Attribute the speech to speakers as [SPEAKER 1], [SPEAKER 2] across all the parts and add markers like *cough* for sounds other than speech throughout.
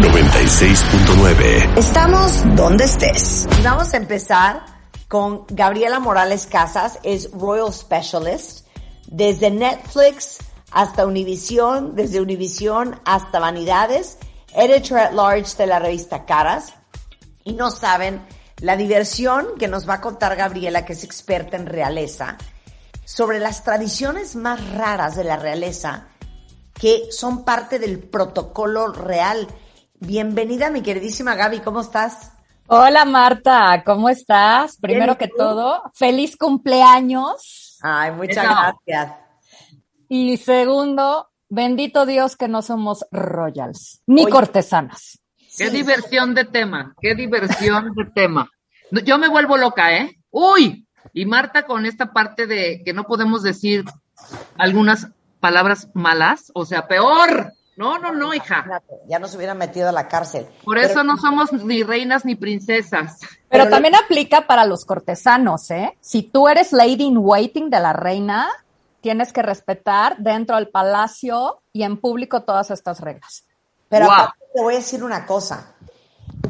[SPEAKER 1] 96.9.
[SPEAKER 2] Estamos donde estés. Vamos a empezar con Gabriela Morales Casas, es Royal Specialist, desde Netflix hasta Univision, desde Univision hasta Vanidades, editor at large de la revista Caras. Y no saben la diversión que nos va a contar Gabriela, que es experta en realeza, sobre las tradiciones más raras de la realeza que son parte del protocolo real. Bienvenida, mi queridísima Gaby, ¿cómo estás?
[SPEAKER 3] Hola Marta, ¿cómo estás? Primero que todo, feliz cumpleaños.
[SPEAKER 2] Ay, muchas gracias.
[SPEAKER 3] Y segundo, bendito Dios que no somos royals, ni
[SPEAKER 2] Oye.
[SPEAKER 3] cortesanas.
[SPEAKER 4] Qué diversión de tema, qué diversión de tema. Yo me vuelvo loca, ¿eh? Uy, y Marta con esta parte de que no podemos decir algunas palabras malas, o sea, peor. No, no, no, hija.
[SPEAKER 2] Ya nos hubieran metido a la cárcel.
[SPEAKER 4] Por
[SPEAKER 2] Pero-
[SPEAKER 4] eso no somos ni reinas ni princesas.
[SPEAKER 3] Pero
[SPEAKER 2] Pero
[SPEAKER 3] también aplica para los cortesanos, ¿eh? Si tú eres lady in waiting de la reina, tienes que respetar dentro del palacio y en público todas estas reglas.
[SPEAKER 2] Pero te voy a decir una cosa.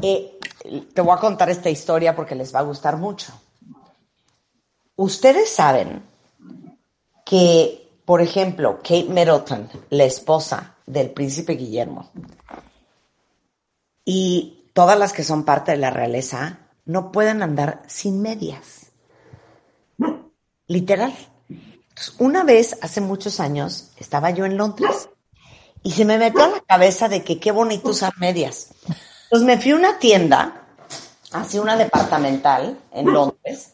[SPEAKER 2] Eh, te voy a contar esta historia porque les va a gustar mucho. Ustedes saben que, por ejemplo, Kate Middleton, la esposa del príncipe Guillermo, y todas las que son parte de la realeza, no pueden andar sin medias. Literal. Entonces, una vez, hace muchos años, estaba yo en Londres y se me metió a la cabeza de que qué bonito usar medias. Entonces me fui a una tienda, así una departamental en Londres,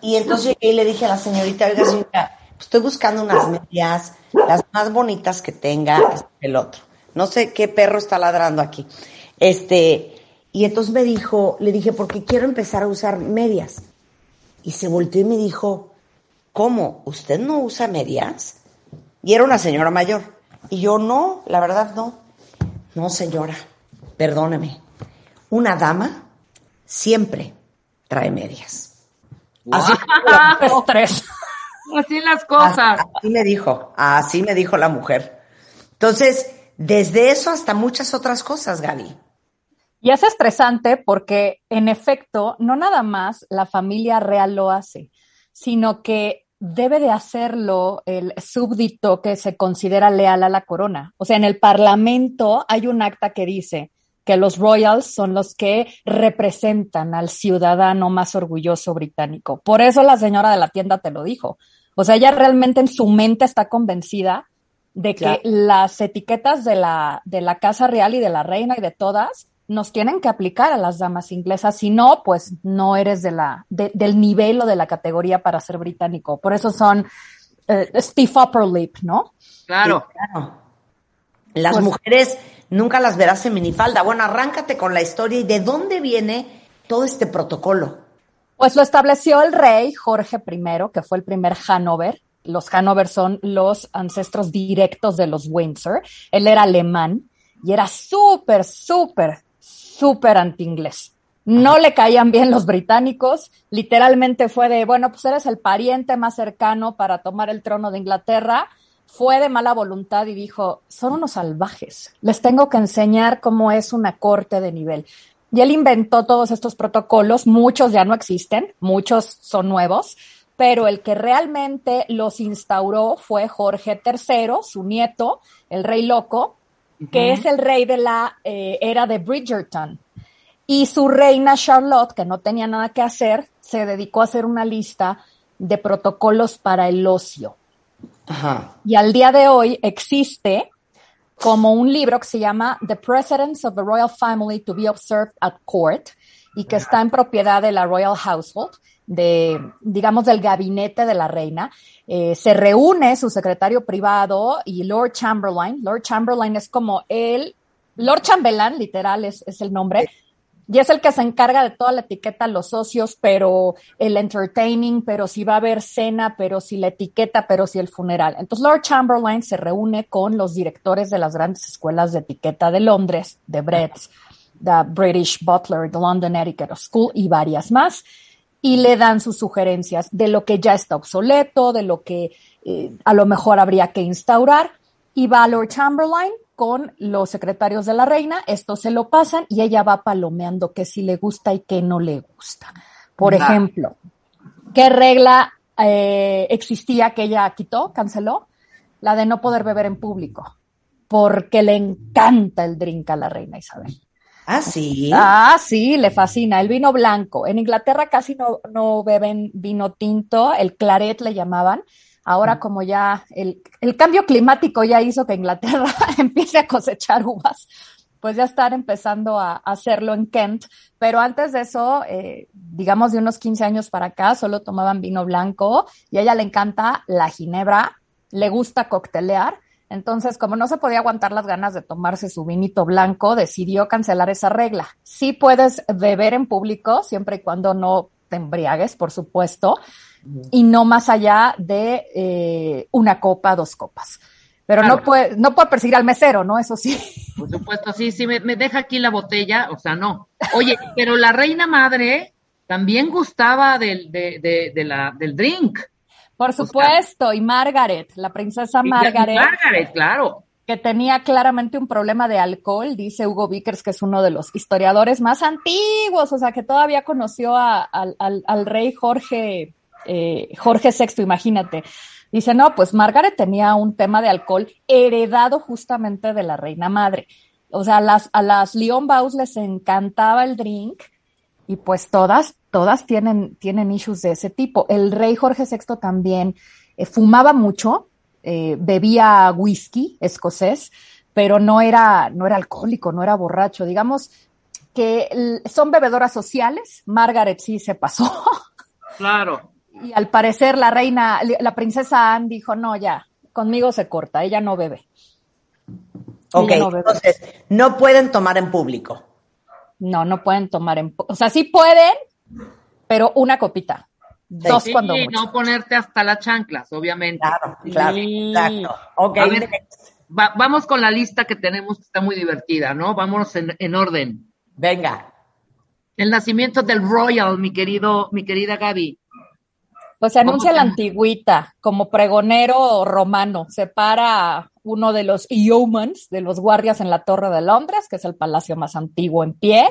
[SPEAKER 2] y entonces llegué y le dije a la señorita, oiga señorita, pues estoy buscando unas medias, las más bonitas que tenga el otro. No sé qué perro está ladrando aquí. Este, y entonces me dijo, le dije, porque quiero empezar a usar medias. Y se volteó y me dijo, ¿cómo? ¿Usted no usa medias? Y era una señora mayor. Y yo, no, la verdad no. No, señora, perdóneme. Una dama siempre trae medias. Así, *laughs*
[SPEAKER 3] Estrés.
[SPEAKER 4] Así las cosas.
[SPEAKER 2] así me dijo, así me dijo la mujer. Entonces, desde eso hasta muchas otras cosas, Gaby.
[SPEAKER 3] Y es estresante porque, en efecto, no nada más la familia real lo hace, sino que debe de hacerlo el súbdito que se considera leal a la corona. O sea, en el Parlamento hay un acta que dice que los royals son los que representan al ciudadano más orgulloso británico. Por eso la señora de la tienda te lo dijo. O sea, ella realmente en su mente está convencida de que
[SPEAKER 2] Claro.
[SPEAKER 3] las etiquetas de la, de la Casa Real y de la Reina y de todas nos tienen que aplicar a las damas inglesas. Si no, pues no eres de la, de- del nivel o de la categoría para ser británico. Por eso son eh, stiff upper lip, ¿no?
[SPEAKER 4] Claro.
[SPEAKER 2] Sí, claro. Las
[SPEAKER 3] Pues-
[SPEAKER 2] mujeres nunca las verás en minifalda. Bueno, arráncate con la historia y de dónde viene todo este protocolo.
[SPEAKER 3] Pues lo estableció el rey Jorge I, que fue el primer Hanover. Los Hanover son los ancestros directos de los Windsor. Él era alemán y era súper, súper, súper anti-inglés. No le caían bien los británicos. Literalmente fue de, bueno, pues eres el pariente más cercano para tomar el trono de Inglaterra. Fue de mala voluntad y dijo, son unos salvajes. Les tengo que enseñar cómo es una corte de nivel. Y él inventó todos estos protocolos, muchos ya no existen, muchos son nuevos, pero el que realmente los instauró fue Jorge III, su nieto, el rey loco, que es el rey de la eh, era de Bridgerton. Y su reina Charlotte, que no tenía nada que hacer, se dedicó a hacer una lista de protocolos para el ocio.
[SPEAKER 2] Ajá.
[SPEAKER 3] Y al día de hoy existe como un libro que se llama The Precedents of the Royal Family to be Observed at Court y que está en propiedad de la Royal Household, de, digamos, del gabinete de la reina. Eh, se reúne su secretario privado y Lord Chamberlain. Lord Chamberlain es como el Lord Chambelán, literal, es, es el nombre. Y es el que se encarga de toda la etiqueta, los socios, pero el entertaining, pero si va a haber cena, pero si la etiqueta, pero si el funeral. Entonces Lord Chamberlain se reúne con los directores de las grandes escuelas de etiqueta de Londres, de Bretts, the British Butler, the London Etiquette School y varias más, y le dan sus sugerencias de lo que ya está obsoleto, de lo que eh, a lo mejor habría que instaurar. Y va Lord Chamberlain con los secretarios de la reina, esto se lo pasan y ella va palomeando qué sí le gusta y qué no le gusta. Por ejemplo, ¿qué regla eh, existía que ella quitó, canceló? La de no poder beber en público, porque le encanta el drink a la reina Isabel.
[SPEAKER 2] Ah, sí.
[SPEAKER 3] Ah, sí, le fascina. El vino blanco. En Inglaterra casi no, no beben vino tinto, el claret le llamaban. Ahora como ya el, el cambio climático ya hizo que Inglaterra *laughs* empiece a cosechar uvas, pues ya están empezando a, a hacerlo en Kent. Pero antes de eso, eh, digamos de unos 15 años para acá, solo tomaban vino blanco y a ella le encanta la ginebra, le gusta coctelear. Entonces, como no se podía aguantar las ganas de tomarse su vinito blanco, decidió cancelar esa regla. Sí puedes beber en público, siempre y cuando no te embriagues, por supuesto, y no más allá de eh, una copa, dos copas. Pero
[SPEAKER 4] Claro.
[SPEAKER 3] no puede, no puede perseguir al mesero, ¿no? Eso sí.
[SPEAKER 4] Por supuesto, sí, sí, me, me deja aquí la botella, o sea, no. Oye, pero la reina madre también gustaba del, de, de, de la, del drink.
[SPEAKER 3] Por supuesto. Y Margaret, la princesa Margaret,
[SPEAKER 4] Margaret, claro.
[SPEAKER 3] que tenía claramente un problema de alcohol, dice Hugo Vickers, que es uno de los historiadores más antiguos, o sea, que todavía conoció a- al, al- al rey Jorge, eh, Jorge VI, imagínate. Dice, no, pues Margaret tenía un tema de alcohol heredado justamente de la reina madre. O sea, a las, a las Leon Baus les encantaba el drink y pues todas, todas tienen, tienen issues de ese tipo. El rey Jorge VI también eh, fumaba mucho, eh, bebía whisky escocés, pero no era, no era alcohólico, no era borracho. Digamos que son bebedoras sociales. Margaret sí se pasó. *laughs*
[SPEAKER 4] Claro.
[SPEAKER 3] Y al parecer la reina, la princesa Anne dijo, no, ya, conmigo se corta, ella no bebe.
[SPEAKER 2] Ok,
[SPEAKER 3] no bebe.
[SPEAKER 2] entonces, no pueden tomar en público.
[SPEAKER 3] No, no pueden tomar en... O sea, sí pueden, pero una copita. Dos
[SPEAKER 4] Sí,
[SPEAKER 3] cuando mucho.
[SPEAKER 4] no ponerte hasta las chanclas, obviamente.
[SPEAKER 2] Claro, claro,
[SPEAKER 3] Sí.
[SPEAKER 2] exacto. Ok,
[SPEAKER 4] A ver, va- vamos con la lista que tenemos, que está muy divertida, ¿no? Vámonos en, en orden.
[SPEAKER 2] venga.
[SPEAKER 4] El nacimiento del Royal, mi querido, mi querida Gaby.
[SPEAKER 3] Pues se anuncia
[SPEAKER 4] ¿Cómo
[SPEAKER 3] la antigüita como pregonero romano. Se para uno de los yeomans, de los guardias en la Torre de Londres, que es el palacio más antiguo en pie,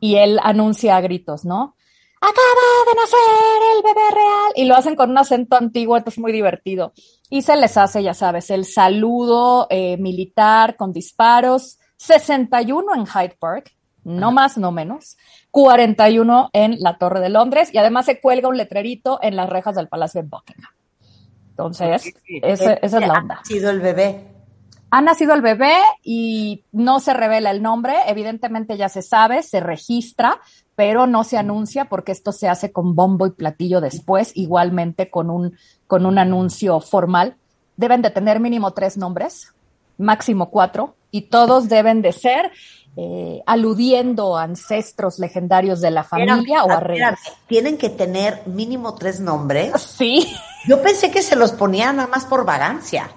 [SPEAKER 3] y él anuncia a gritos, ¿no? Acaba de nacer el bebé real. Y lo hacen con un acento antiguo, entonces es muy divertido. Y se les hace, ya sabes, el saludo eh, militar con disparos. 61 en Hyde Park, no más, no menos. 41 en la Torre de Londres y además se cuelga un letrerito en las rejas del Palacio de Buckingham. Entonces, ese- esa es la onda.
[SPEAKER 2] Ha sido el bebé.
[SPEAKER 3] Ha nacido el bebé y no se revela el nombre, evidentemente ya se sabe, se registra, pero no se anuncia porque esto se hace con bombo y platillo después, igualmente con un, con un anuncio formal. Deben de tener mínimo tres nombres, máximo cuatro, y todos deben de ser eh, aludiendo a ancestros legendarios de la familia o a reyes.
[SPEAKER 2] Tienen que tener mínimo tres nombres. *laughs*
[SPEAKER 3] Sí.
[SPEAKER 2] Yo pensé que se los ponían nada más por vagancia.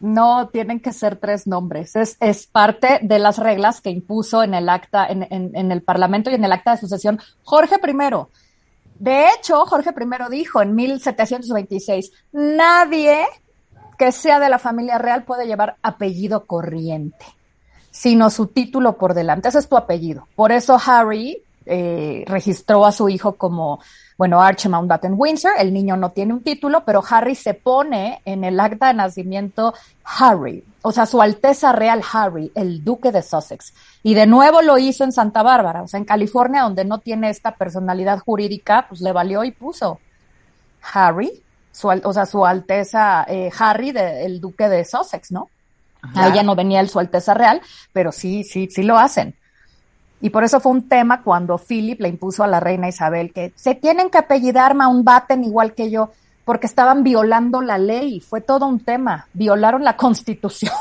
[SPEAKER 3] No, tienen que ser tres nombres. Es, es parte de las reglas que impuso en el acta, en, en- en el Parlamento y en el acta de sucesión Jorge I. De hecho, Jorge I dijo en 1726, nadie que sea de la familia real puede llevar apellido corriente, sino su título por delante. Ese es tu apellido. Por eso Harry eh, registró a su hijo como, bueno, Archie Mountbatten Windsor. El niño no tiene un título, pero Harry se pone en el acta de nacimiento Harry, o sea, su Alteza Real Harry, el Duque de Sussex. Y de nuevo lo hizo en Santa Bárbara, o sea, en California, donde no tiene esta personalidad jurídica, pues le valió y puso Harry, su, o sea, su Alteza eh, Harry, de- el Duque de Sussex, ¿no? Ahí ya no venía el Su Alteza Real, pero sí, sí, sí lo hacen. Y por eso fue un tema cuando Philip le impuso a la reina Isabel que se tienen que apellidar Mountbatten igual que yo, porque estaban violando la ley. Fue todo un tema. Violaron la *laughs* constitución.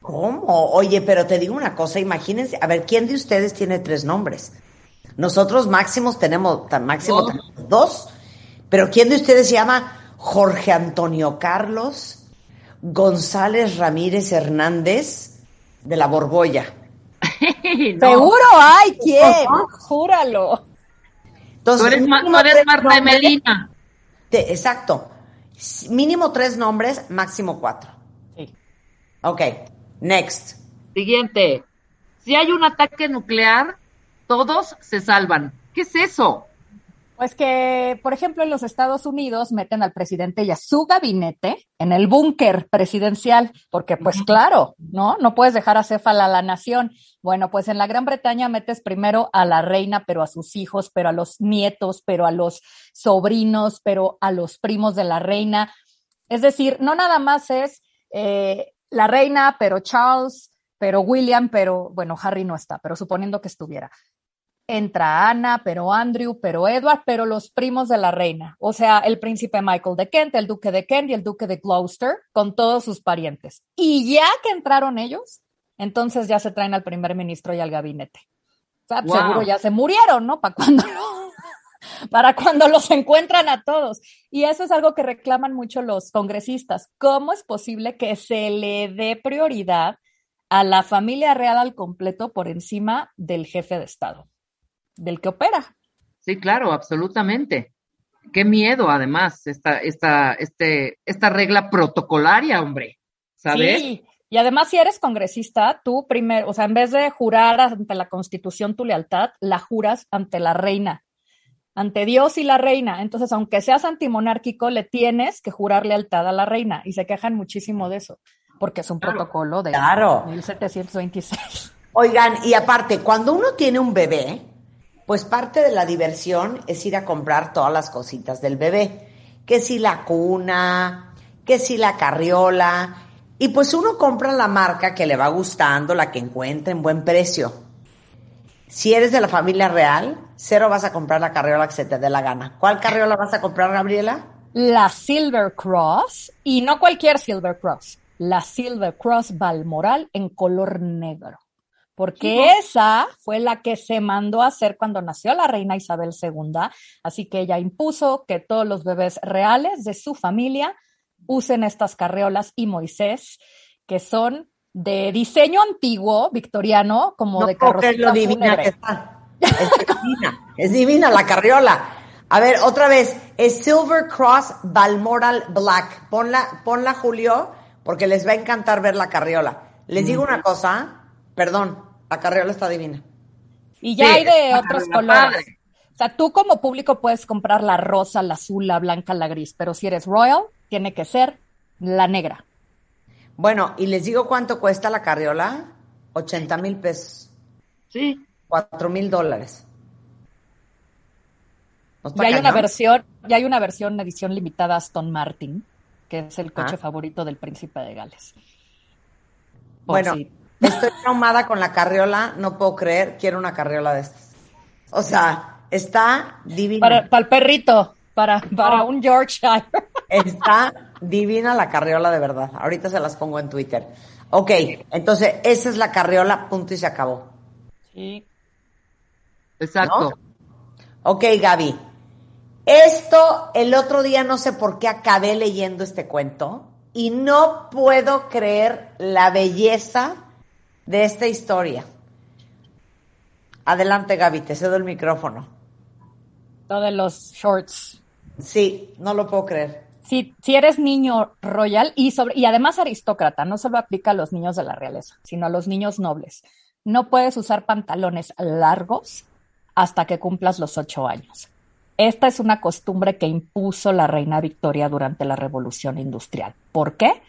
[SPEAKER 2] ¿Cómo? Oye, pero te digo una cosa, imagínense, a ver, ¿quién de ustedes tiene tres nombres? Nosotros máximos tenemos, tan máximo
[SPEAKER 4] Dos.
[SPEAKER 2] tenemos dos, pero ¿quién de ustedes se llama Jorge Antonio Carlos González Ramírez Hernández de la Borbolla? *laughs*
[SPEAKER 4] No,
[SPEAKER 3] Seguro hay quién, júralo.
[SPEAKER 2] Entonces,
[SPEAKER 4] Tú eres, ma-
[SPEAKER 2] mínimo
[SPEAKER 4] tú eres
[SPEAKER 2] tres
[SPEAKER 4] Marta de
[SPEAKER 2] nombres-
[SPEAKER 4] Melina.
[SPEAKER 2] te- exacto. Mínimo tres nombres, máximo cuatro.
[SPEAKER 3] Sí.
[SPEAKER 2] Ok, next.
[SPEAKER 4] Siguiente. Si hay un ataque nuclear, todos se salvan. ¿Qué es eso?
[SPEAKER 3] Pues que, por ejemplo, en los Estados Unidos meten al presidente y a su gabinete en el búnker presidencial, porque pues claro, ¿no? No puedes dejar acéfala a la nación. Bueno, pues en la Gran Bretaña metes primero a la reina, pero a sus hijos, pero a los nietos, pero a los sobrinos, pero a los primos de la reina. Es decir, no nada más es eh, la reina, pero Charles, pero William, pero bueno, Harry no está, pero suponiendo que estuviera entra Ana, pero Andrew, pero Edward, pero los primos de la reina. O sea, el príncipe Michael de Kent, el duque de Kent y el duque de Gloucester, con todos sus parientes. Y ya que entraron ellos, entonces ya se traen al primer ministro y al gabinete. O sea,
[SPEAKER 4] Wow.
[SPEAKER 3] seguro ya se murieron, ¿no? Para cuando *laughs* para cuando los encuentran a todos. Y eso es algo que reclaman mucho los congresistas. ¿Cómo es posible que se le dé prioridad a la familia real al completo por encima del jefe de Estado, del que opera?
[SPEAKER 4] Sí, claro, absolutamente. Qué miedo, además, esta, esta, este, esta regla protocolaria, hombre. ¿Sabes?
[SPEAKER 3] Sí. Y además, si eres congresista, tú primero, o sea, en vez de jurar ante la Constitución tu lealtad, la juras ante la reina, ante Dios y la reina. Entonces, aunque seas antimonárquico, le tienes que jurar lealtad a la reina. Y se quejan muchísimo de eso, porque es un
[SPEAKER 4] Claro.
[SPEAKER 3] protocolo de
[SPEAKER 2] Claro.
[SPEAKER 3] 1726.
[SPEAKER 2] Oigan, y aparte, cuando uno tiene un bebé, pues parte de la diversión es ir a comprar todas las cositas del bebé. Que si la cuna, que si la carriola. Y pues uno compra la marca que le va gustando, la que encuentre en buen precio. Si eres de la familia real, cero vas a comprar la carriola que se te dé la gana. ¿Cuál carriola vas a comprar, Gabriela?
[SPEAKER 3] La Silver Cross, y no cualquier Silver Cross, la Silver Cross Balmoral en color negro. Porque esa fue la que se mandó a hacer cuando nació la reina Isabel II, así que ella impuso que todos los bebés reales de su familia usen estas carreolas y Moisés, que son de diseño antiguo, victoriano, como
[SPEAKER 2] no
[SPEAKER 3] de carrocita
[SPEAKER 2] lo divina que está. Es *laughs* divina, es divina la carriola. A ver, otra vez, es Silver Cross Balmoral Black. Ponla, ponla, Julio, porque les va a encantar ver la carriola. Les digo una cosa, perdón, la carriola está divina.
[SPEAKER 3] Y ya
[SPEAKER 4] Sí,
[SPEAKER 3] hay de otros
[SPEAKER 4] padre.
[SPEAKER 3] colores. O sea, tú como público puedes comprar la rosa, la azul, la blanca, la gris, pero si eres royal, tiene que ser la negra.
[SPEAKER 2] Bueno, y les digo cuánto cuesta la carriola, 80 mil pesos,
[SPEAKER 4] Sí.
[SPEAKER 2] 4 mil dólares. ¿No
[SPEAKER 3] Y
[SPEAKER 2] está
[SPEAKER 3] hay una versión, y hay una versión edición limitada Aston Martin, que es el coche
[SPEAKER 2] Ah.
[SPEAKER 3] favorito del príncipe de Gales. Por
[SPEAKER 2] Bueno,
[SPEAKER 3] si-
[SPEAKER 2] estoy traumada con la carriola, no puedo creer, quiero una carriola de estas. O sea, está divina.
[SPEAKER 3] para, para el perrito, para, para
[SPEAKER 2] No.
[SPEAKER 3] un Yorkshire. *laughs*
[SPEAKER 2] Está divina la carriola de verdad. Ahorita se las pongo en Twitter. Ok, entonces esa es la carriola, punto y se acabó.
[SPEAKER 3] Sí.
[SPEAKER 4] Exacto.
[SPEAKER 2] Ok, Gaby. Esto, el otro día no sé por qué acabé leyendo este cuento y no puedo creer la belleza de esta historia. Adelante, Gaby, te cedo el micrófono.
[SPEAKER 3] Lo de los shorts.
[SPEAKER 2] Sí, no lo puedo creer.
[SPEAKER 3] Si, si eres niño royal y, sobre, y además aristócrata, no solo aplica a los niños de la realeza, sino a los niños nobles. No puedes usar pantalones largos hasta que cumplas los ocho años. Esta es una costumbre que impuso la reina Victoria durante la Revolución Industrial. ¿Por qué?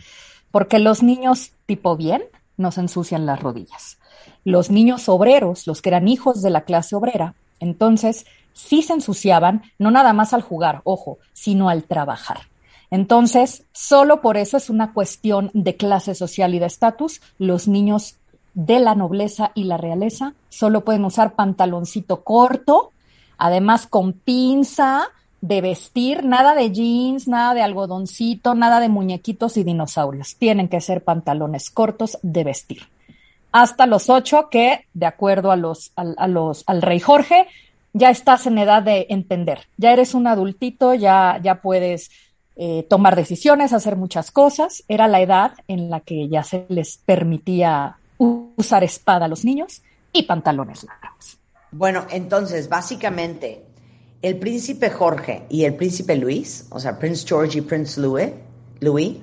[SPEAKER 3] Porque los niños tipo bien nos ensucian las rodillas. Los niños obreros, los que eran hijos de la clase obrera, entonces sí se ensuciaban, no nada más al jugar, ojo, sino al trabajar. Entonces, solo por eso es una cuestión de clase social y de estatus. Los niños de la nobleza y la realeza solo pueden usar pantaloncito corto, además con pinza, de vestir, nada de jeans, nada de algodoncito, nada de muñequitos y dinosaurios. Tienen que ser pantalones cortos de vestir. Hasta los ocho que, de acuerdo a los, al, al rey Jorge, ya estás en edad de entender. Ya eres un adultito, ya, ya puedes eh, tomar decisiones, hacer muchas cosas. Era la edad en la que ya se les permitía usar espada a los niños y pantalones largos.
[SPEAKER 2] Bueno, entonces, básicamente, el príncipe Jorge y el príncipe Luis, o sea, Prince George y Prince Louis, Louis,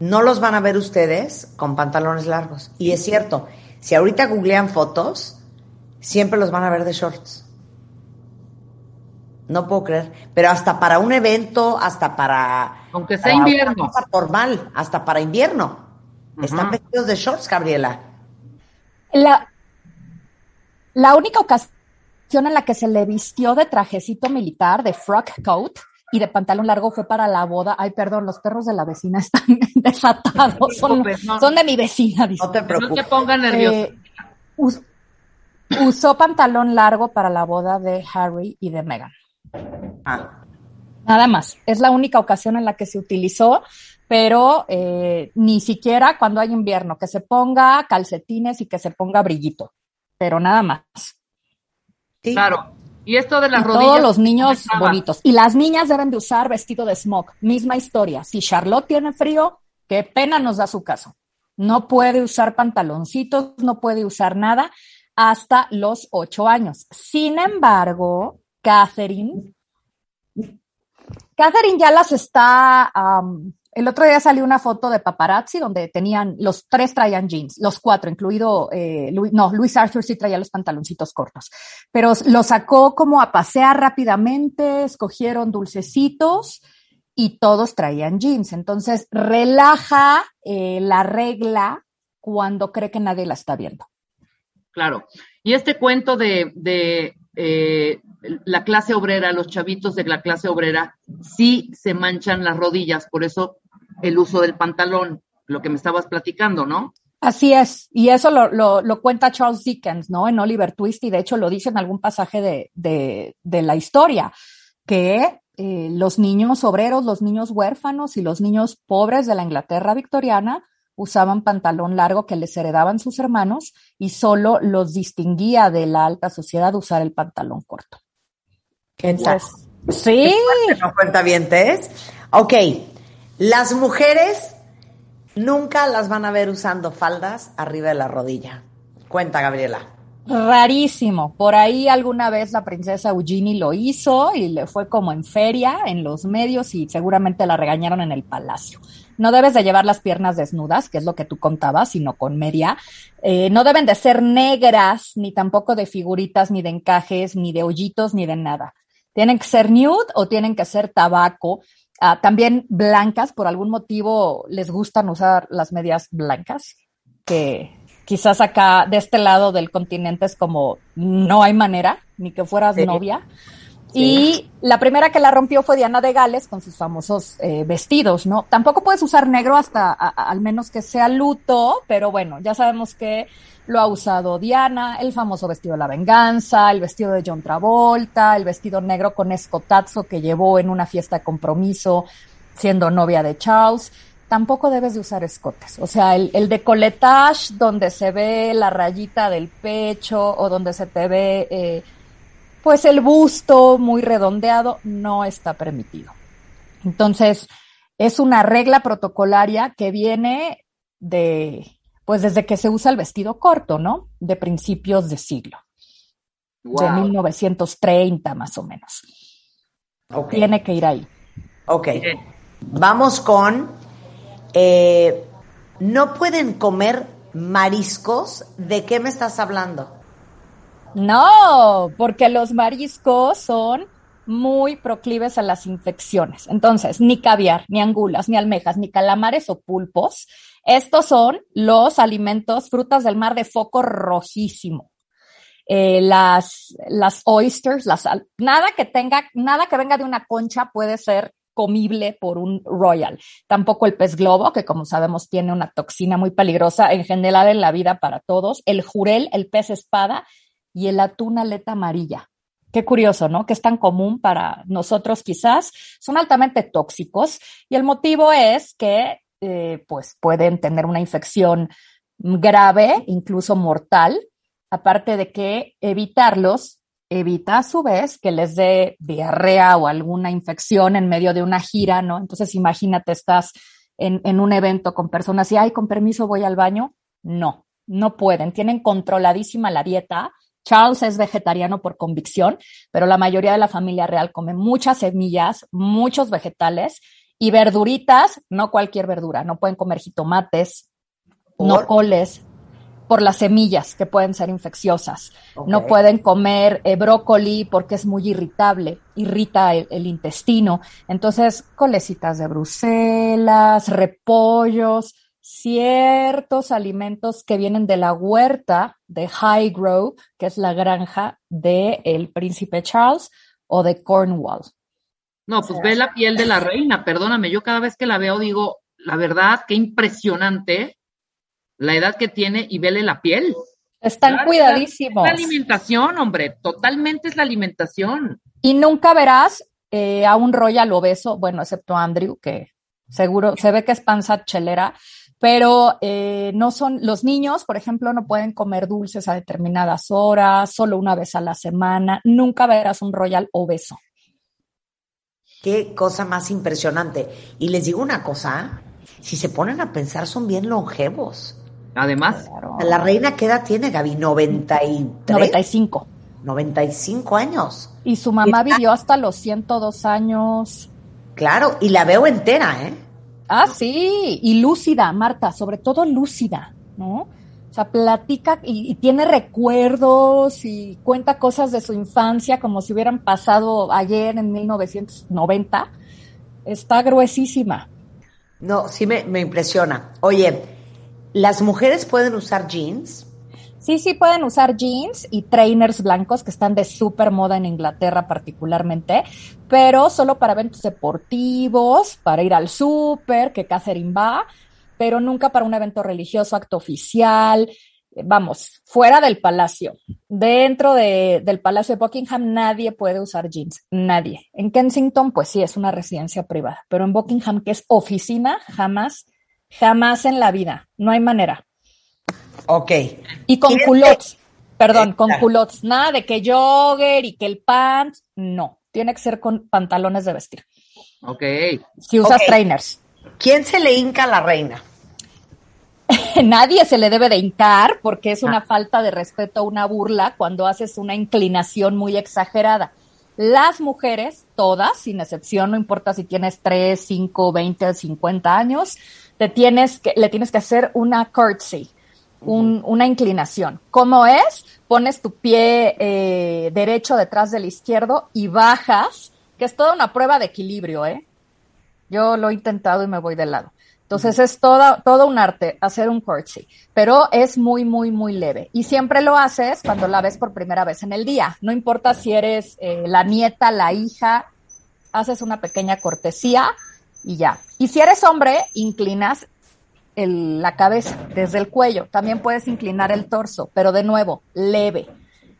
[SPEAKER 2] no los van a ver ustedes con pantalones largos. Y es cierto, si ahorita googlean fotos, siempre los van a ver de shorts. No puedo creer. Pero hasta para un evento, hasta para.
[SPEAKER 4] Aunque sea
[SPEAKER 2] para una
[SPEAKER 4] invierno.
[SPEAKER 2] cosa formal, hasta para invierno. Están vestidos de shorts, Gabriela.
[SPEAKER 3] La, la única ocasión en la que se le vistió de trajecito militar, de frock coat y de pantalón largo fue para la boda. Ay, perdón, los perros de la vecina *laughs* están desatados. Son,
[SPEAKER 4] no.
[SPEAKER 3] son de mi vecina, dice.
[SPEAKER 2] No te
[SPEAKER 4] No te
[SPEAKER 2] preocupes.
[SPEAKER 4] pongas nervioso.
[SPEAKER 3] Eh, us- usó pantalón largo para la boda de Harry y de Meghan.
[SPEAKER 2] Ah,
[SPEAKER 3] Nada más. Es la única ocasión en la que se utilizó, pero eh, ni siquiera cuando hay invierno, que se ponga calcetines y que se ponga brillito, pero nada más.
[SPEAKER 2] Sí.
[SPEAKER 4] Claro. Y esto de las
[SPEAKER 3] Y
[SPEAKER 4] rodillas.
[SPEAKER 3] todos los niños bonitos. Y las niñas deben de usar vestido de smock. Misma historia. Si Charlotte tiene frío, qué pena nos da su caso. No puede usar pantaloncitos, no puede usar nada hasta los ocho años. Sin embargo, Catherine, Catherine ya las está, el otro día salió una foto de paparazzi donde tenían, los tres traían jeans, los cuatro, incluido, eh, no, Louis Arthur sí traía los pantaloncitos cortos, pero lo sacó como a pasear rápidamente, escogieron dulcecitos y todos traían jeans. Entonces, relaja eh, la regla cuando cree que nadie la está viendo.
[SPEAKER 4] Claro. Y este cuento de, de eh, la clase obrera, los chavitos de la clase obrera, sí se manchan las rodillas, por eso el uso del pantalón, lo que me estabas platicando, ¿no?
[SPEAKER 3] Así es, y eso lo, lo, lo cuenta Charles Dickens, ¿no? En Oliver Twist, y de hecho lo dice en algún pasaje de, de, de la historia, que eh, los niños obreros, los niños huérfanos y los niños pobres de la Inglaterra victoriana usaban pantalón largo que les heredaban sus hermanos y solo los distinguía de la alta sociedad usar el pantalón corto.
[SPEAKER 2] ¿Qué tal?
[SPEAKER 3] Entonces, sí,
[SPEAKER 2] ¿No cuenta bien, Ok, las mujeres nunca las van a ver usando faldas arriba de la rodilla. Cuenta, Gabriela.
[SPEAKER 3] Rarísimo. Por ahí alguna vez la princesa Eugenie lo hizo y le fue como en feria, en los medios y seguramente la regañaron en el palacio. No debes de llevar las piernas desnudas, que es lo que tú contabas, sino con media. Eh, no deben de ser negras, ni tampoco de figuritas, ni de encajes, ni de hoyitos, ni de nada. Tienen que ser nude o tienen que ser tabaco. Ah, también blancas, por algún motivo les gustan usar las medias blancas, que quizás acá de este lado del continente es como no hay manera, ni que fueras
[SPEAKER 2] Sí.
[SPEAKER 3] novia. Y la primera que la rompió fue Diana de Gales con sus famosos eh, vestidos, ¿no? Tampoco puedes usar negro hasta al menos que sea luto, pero bueno, ya sabemos que lo ha usado Diana, el famoso vestido de la venganza, el vestido de John Travolta, el vestido negro con escotazo que llevó en una fiesta de compromiso siendo novia de Charles. Tampoco debes de usar escotes. O sea, el, el decoletage donde se ve la rayita del pecho o donde se te ve eh, pues el busto muy redondeado no está permitido. Entonces, es una regla protocolaria que viene de, pues desde que se usa el vestido corto, ¿no? De principios de siglo, de
[SPEAKER 4] Wow.
[SPEAKER 3] 1930 más o menos. Tiene que ir ahí.
[SPEAKER 2] Ok. Vamos con. eh, no pueden comer mariscos. ¿De qué me estás hablando?
[SPEAKER 3] No, porque los mariscos son muy proclives a las infecciones. Entonces, ni caviar, ni angulas, ni almejas, ni calamares o pulpos. Estos son los alimentos, frutas del mar de foco rojísimo. Eh, las, las oysters, las, nada que tenga, nada que venga de una concha puede ser comible por un royal. Tampoco el pez globo, que como sabemos tiene una toxina muy peligrosa en general en la vida para todos. El jurel, el pez espada y el atún aleta amarilla. Qué curioso, ¿no? Que es tan común para nosotros quizás. Son altamente tóxicos y el motivo es que eh, pues pueden tener una infección grave, incluso mortal, aparte de que evitarlos evita a su vez que les dé diarrea o alguna infección en medio de una gira, ¿no? Entonces imagínate, estás en, en un evento con personas y, ay, con permiso voy al baño. No, no pueden, tienen controladísima la dieta. Charles es vegetariano por convicción, pero la mayoría de la familia real come muchas semillas, muchos vegetales y verduritas, no cualquier verdura, no pueden comer jitomates, no coles, por las semillas que pueden ser infecciosas. No pueden comer eh, brócoli porque es muy irritable, irrita el, intestino. Entonces, colecitas de Bruselas, repollos, ciertos alimentos que vienen de la huerta de Highgrove, que es la granja del el príncipe Charles o de Cornwall.
[SPEAKER 4] No, pues ve la piel de la reina, perdóname, yo cada vez que la veo digo, la verdad, qué impresionante la edad que tiene y vele la piel.
[SPEAKER 3] Están cuidadísimos.
[SPEAKER 4] la alimentación, hombre, totalmente es la alimentación.
[SPEAKER 3] Y nunca verás eh, a un royal obeso, bueno, excepto Andrew, que seguro se ve que es panza chelera, pero eh, no son, los niños, por ejemplo, no pueden comer dulces a determinadas horas, solo una vez a la semana, nunca verás un royal obeso.
[SPEAKER 2] Qué cosa más impresionante. Y les digo una cosa, si se ponen a pensar, son bien longevos.
[SPEAKER 4] Además,
[SPEAKER 2] la reina, ¿qué edad tiene, Gaby? 93.
[SPEAKER 3] 95.
[SPEAKER 2] 95 años.
[SPEAKER 3] Y su mamá vivió hasta los 102 años.
[SPEAKER 2] Claro, y la veo entera, ¿eh?
[SPEAKER 3] Ah, sí, y lúcida, Marta, sobre todo lúcida, ¿no? O sea, platica y, y, tiene recuerdos y cuenta cosas de su infancia como si hubieran pasado ayer en 1990. Está gruesísima.
[SPEAKER 2] No, sí me, me impresiona. Oye, ¿Las mujeres pueden usar jeans?
[SPEAKER 3] Sí, sí pueden usar jeans y trainers blancos que están de súper moda en Inglaterra particularmente, pero solo para eventos deportivos, para ir al súper, que Catherine va, pero nunca para un evento religioso, acto oficial, vamos, fuera del palacio. Dentro de, del palacio de Buckingham nadie puede usar jeans, nadie. En Kensington, pues sí, es una residencia privada, pero en Buckingham, que es oficina, jamás Jamás en la vida, no hay manera.
[SPEAKER 2] Ok.
[SPEAKER 3] Y con culottes, perdón, con culottes, nada de que jogger y que el pants, no, tiene que ser con pantalones de vestir.
[SPEAKER 4] Ok.
[SPEAKER 3] Si usas trainers.
[SPEAKER 2] ¿Quién se le hinca a la reina? *laughs*
[SPEAKER 3] Nadie se le debe de hincar porque es una ah. falta de respeto, una burla cuando haces una inclinación muy exagerada. Las mujeres, todas, sin excepción, no importa si tienes 3, 5, 20, 50 años, tienes que, le tienes que hacer una curtsy, una inclinación. ¿Cómo es? Pones tu pie eh, derecho detrás del izquierdo y bajas, que es toda una prueba de equilibrio, ¿eh? Yo lo he intentado y me voy de lado. Entonces es toda, todo un arte hacer un curtsy, pero es muy, muy, muy leve. Y siempre lo haces cuando la ves por primera vez en el día. No importa si eres eh, la nieta, la hija, haces una pequeña cortesía y ya. Y si eres hombre, inclinas la cabeza desde el cuello. También puedes inclinar el torso, pero de nuevo, leve.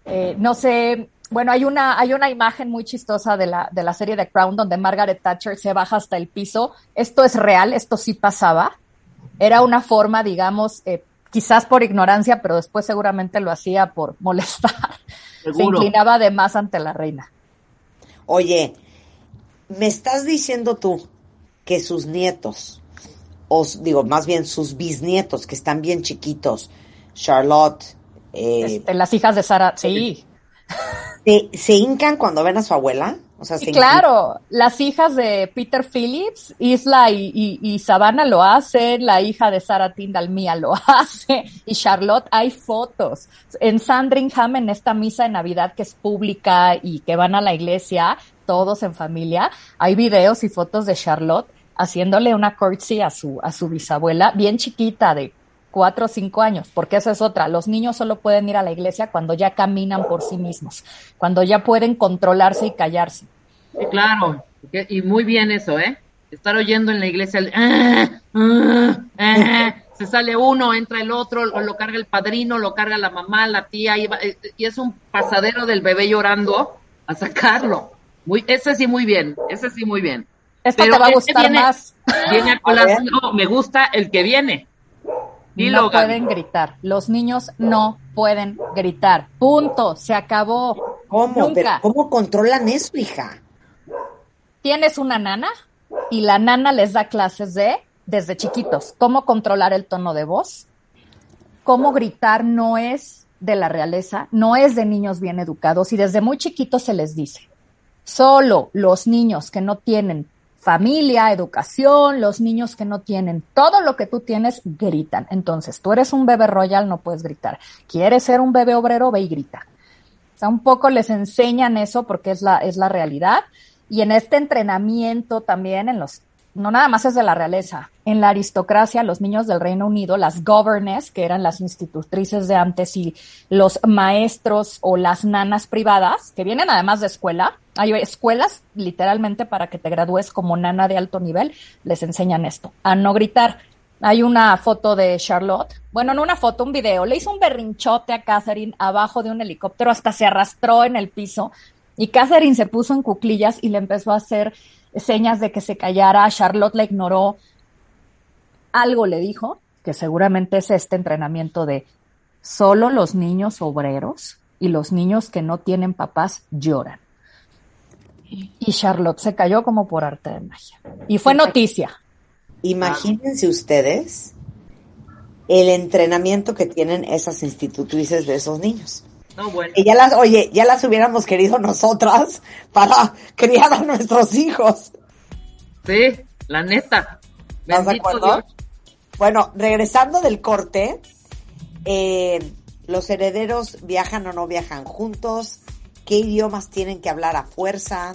[SPEAKER 3] Eh, no sé, bueno, hay una, hay una imagen muy chistosa de la, de la serie The Crown donde Margaret Thatcher se baja hasta el piso. Esto es real, esto sí pasaba. Era una forma, digamos, eh, quizás por ignorancia, pero después seguramente lo hacía por *laughs* molestar. Se inclinaba de más ante la reina.
[SPEAKER 2] Oye, me estás diciendo tú que sus nietos, o digo, más bien sus bisnietos, que están bien chiquitos, Charlotte.
[SPEAKER 3] Eh, este, las hijas de Sara, sí.
[SPEAKER 2] ¿Se, hincan cuando ven a su abuela? O sea,
[SPEAKER 3] claro, las hijas de Peter Phillips, Isla y, y, Savannah lo hacen, la hija de Sarah Tyndall Mía lo *laughs* hace, y Charlotte, hay fotos. En Sandringham, en esta misa de Navidad que es pública y que van a la iglesia, todos en familia. Hay videos y fotos de Charlotte haciéndole una curtsy a su, a su bisabuela, bien chiquita, de cuatro o cinco años, porque esa es otra. Los niños solo pueden ir a la iglesia cuando ya caminan por sí mismos, cuando ya pueden controlarse y callarse.
[SPEAKER 4] claro, y muy bien eso, ¿eh? Estar oyendo en la iglesia el, ah, ah, ah", se sale uno, entra el otro, lo, carga el padrino, lo carga la mamá, la tía, y, y es un pasadero del bebé llorando a sacarlo. Muy, ese sí muy bien, ese sí muy bien.
[SPEAKER 3] Esto
[SPEAKER 4] Pero
[SPEAKER 3] te va a gustar
[SPEAKER 4] viene-
[SPEAKER 3] más.
[SPEAKER 4] Viene a colación, no, me gusta el que viene. Dilo,
[SPEAKER 3] no
[SPEAKER 4] Gaby.
[SPEAKER 3] pueden gritar. Los niños no pueden gritar. Punto. Se acabó.
[SPEAKER 2] ¿Cómo?
[SPEAKER 3] Nunca.
[SPEAKER 2] ¿Cómo controlan eso, hija?
[SPEAKER 3] Tienes una nana y la nana les da clases de, desde chiquitos, cómo controlar el tono de voz, cómo gritar no es de la realeza, no es de niños bien educados y desde muy chiquitos se les dice, solo los niños que no tienen familia, educación, los niños que no tienen todo lo que tú tienes, gritan. Entonces, tú eres un bebé royal, no puedes gritar. ¿Quieres ser un bebé obrero? Ve y grita. O sea, un poco les enseñan eso porque es la, es la realidad. Y en este entrenamiento también, en los, no nada más es de la realeza, en la aristocracia, los niños del Reino Unido, las governess, que eran las institutrices de antes, y los maestros o las nanas privadas, que vienen además de escuela, hay escuelas literalmente para que te gradúes como nana de alto nivel, les enseñan esto, a no gritar. Hay una foto de Charlotte, bueno, no una foto, un video, le hizo un berrinchote a Catherine abajo de un helicóptero, hasta se arrastró en el piso y Catherine se puso en cuclillas y le empezó a hacer señas de que se callara. Charlotte la ignoró. Algo le dijo, que seguramente es este entrenamiento de solo los niños obreros y los niños que no tienen papás lloran. Y Charlotte se cayó como por arte de magia. Y fue noticia.
[SPEAKER 2] Imagínense ustedes el entrenamiento que tienen esas institutrices de esos niños.
[SPEAKER 4] No, bueno.
[SPEAKER 2] Y ya las, oye, ya las hubiéramos querido nosotras para criar a nuestros hijos.
[SPEAKER 4] Sí, la neta.
[SPEAKER 2] ¿Estás de acuerdo?
[SPEAKER 4] Dios.
[SPEAKER 2] Bueno, regresando del corte, eh, los herederos viajan o no viajan juntos, qué idiomas tienen que hablar a fuerza,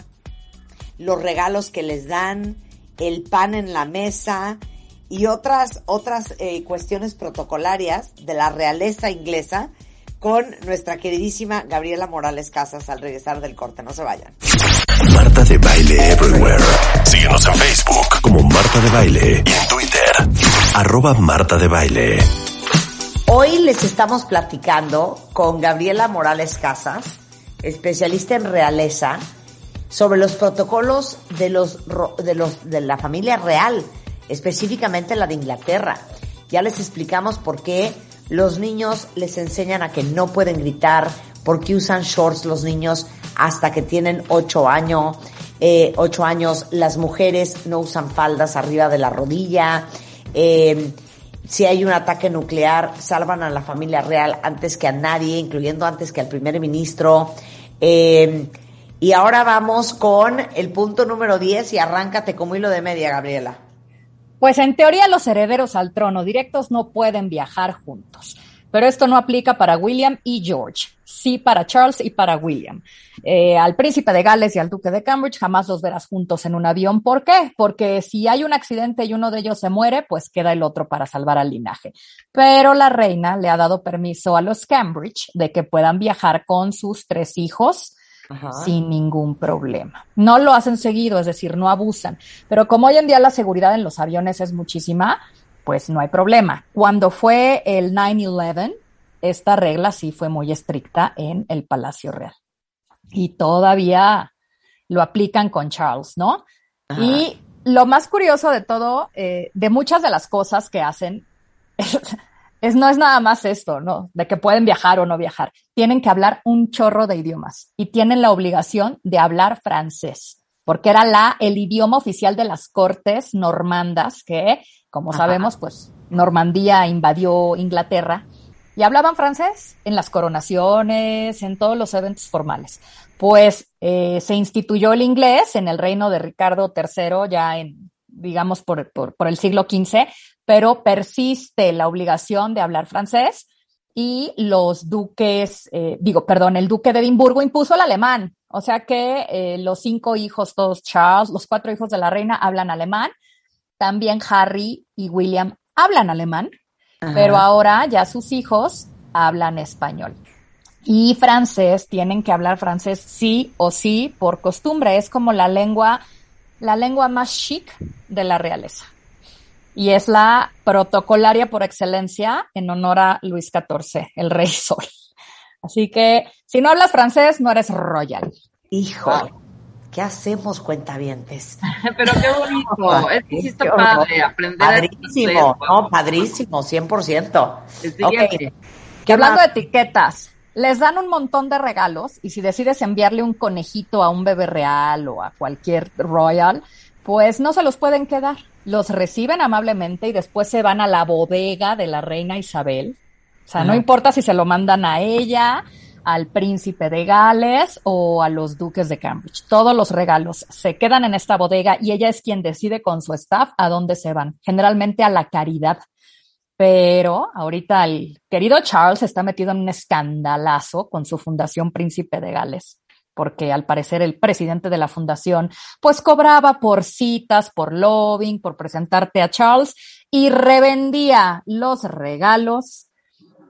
[SPEAKER 2] los regalos que les dan, el pan en la mesa y otras, otras eh, cuestiones protocolarias de la realeza inglesa con nuestra queridísima Gabriela Morales Casas al regresar del corte. No se vayan.
[SPEAKER 1] Marta de Baile Everywhere. Síguenos en Facebook como Marta de Baile y en Twitter. Arroba Marta de Baile.
[SPEAKER 2] Hoy les estamos platicando con Gabriela Morales Casas, especialista en realeza, sobre los protocolos de los de los de la familia real, específicamente la de Inglaterra. Ya les explicamos por qué los niños les enseñan a que no pueden gritar, por qué usan shorts los niños hasta que tienen ocho años, eh, ocho años, las mujeres no usan faldas arriba de la rodilla, eh, si hay un ataque nuclear, salvan a la familia real antes que a nadie, incluyendo antes que al primer ministro. Eh, y ahora vamos con el punto número 10 y arráncate como hilo de media, Gabriela.
[SPEAKER 3] Pues en teoría los herederos al trono directos no pueden viajar juntos, pero esto no aplica para William y George, sí para Charles y para William. Eh, al príncipe de Gales y al duque de Cambridge jamás los verás juntos en un avión. ¿Por qué? Porque si hay un accidente y uno de ellos se muere, pues queda el otro para salvar al linaje. Pero la reina le ha dado permiso a los Cambridge de que puedan viajar con sus tres hijos sin ningún problema. No lo hacen seguido, es decir, no abusan. Pero como hoy en día la seguridad en los aviones es muchísima, pues no hay problema. Cuando fue el 9-11, esta regla sí fue muy estricta en el Palacio Real. Y todavía lo aplican con Charles, ¿no?
[SPEAKER 2] Ajá.
[SPEAKER 3] Y lo más curioso de todo, eh, de muchas de las cosas que hacen, *laughs* es, es- no es nada más esto, ¿no? De que pueden viajar o no viajar. Tienen que hablar un chorro de idiomas y tienen la obligación de hablar francés, porque era la, el idioma oficial de las cortes normandas que, como
[SPEAKER 2] Ajá.
[SPEAKER 3] sabemos, pues Normandía invadió Inglaterra y hablaban francés en las coronaciones, en todos los eventos formales. Pues eh, se instituyó el inglés en el reino de Ricardo III ya en, digamos, por, por, por el siglo XV, pero persiste la obligación de hablar francés y los duques, eh, digo, perdón, el duque de Edimburgo impuso el alemán. O sea que eh, los cinco hijos, todos Charles, los cuatro hijos de la reina hablan alemán. También Harry y William hablan alemán pero ahora ya sus hijos hablan español. Y francés, tienen que hablar francés sí o sí por costumbre, es como la lengua, la lengua más chic de la realeza. Y es la protocolaria por excelencia en honor a Luis XIV, el rey sol. Así que si no hablas francés, no eres royal.
[SPEAKER 2] Hijo, ¿qué hacemos, cuentavientes? *laughs*
[SPEAKER 4] Pero qué bonito, es que sí está padre aprender.
[SPEAKER 2] Padrísimo, no, padrísimo, 100%.
[SPEAKER 4] Okay.
[SPEAKER 3] Que hablando de etiquetas, les dan un montón de regalos y si decides enviarle un conejito a un bebé real o a cualquier royal, pues no se los pueden quedar. Los reciben amablemente y después se van a la bodega de la reina Isabel. O sea, no importa si se lo mandan a ella, al príncipe de Gales o a los duques de Cambridge. Todos los regalos se quedan en esta bodega y ella es quien decide con su staff a dónde se van. Generalmente a la caridad. Pero ahorita el querido Charles está metido en un escandalazo con su fundación Príncipe de Gales porque al parecer el presidente de la fundación pues cobraba por citas, por lobbying, por presentarte a Charles y revendía los regalos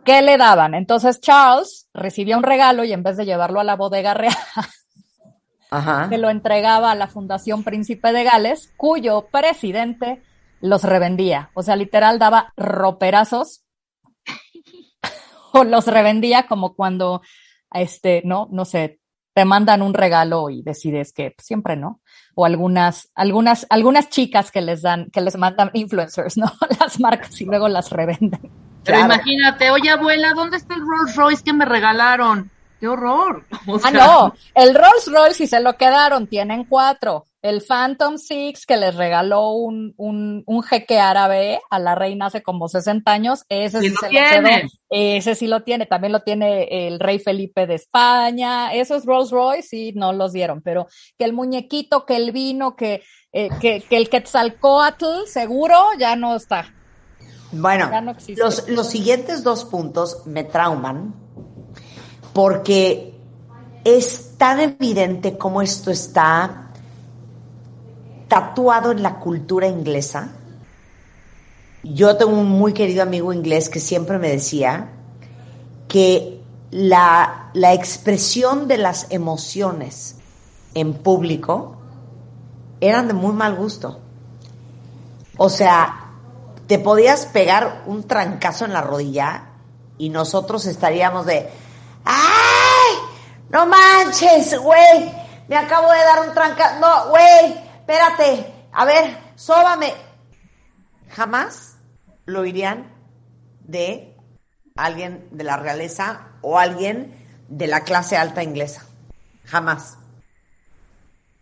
[SPEAKER 3] que le daban. Entonces Charles recibía un regalo y en vez de llevarlo a la bodega real, *laughs* se lo entregaba a la Fundación Príncipe de Gales, cuyo presidente los revendía. O sea, literal daba roperazos *laughs* o los revendía como cuando, este, no, no sé, te mandan un regalo y decides que siempre no. O algunas, algunas, algunas chicas que les dan, que les mandan influencers, ¿no? *laughs* Las marcas y luego las revenden.
[SPEAKER 4] Pero imagínate, oye abuela, ¿dónde está el Rolls Royce que me regalaron? ¡Qué horror! *laughs*
[SPEAKER 3] ah, no, el Rolls Royce si se lo quedaron, tienen cuatro. El Phantom Six que les regaló un, un, un, jeque árabe a la reina hace como 60 años, ese sí, se lo quedó. Ese sí lo tiene, también lo tiene el rey Felipe de España. Esos Rolls Royce sí no los dieron, pero que el muñequito, que el vino, que, eh, que, que el Quetzalcoatl seguro ya no está.
[SPEAKER 2] Bueno, los, los siguientes dos puntos me trauman porque es tan evidente cómo esto está tatuado en la cultura inglesa. Yo tengo un muy querido amigo inglés que siempre me decía que la, la expresión de las emociones en público eran de muy mal gusto. O sea, te podías pegar un trancazo en la rodilla y nosotros estaríamos de, ¡ay! No manches, güey, me acabo de dar un trancazo, no, güey, espérate, a ver, sóbame. Jamás lo irían de alguien de la realeza o alguien de la clase alta inglesa. Jamás.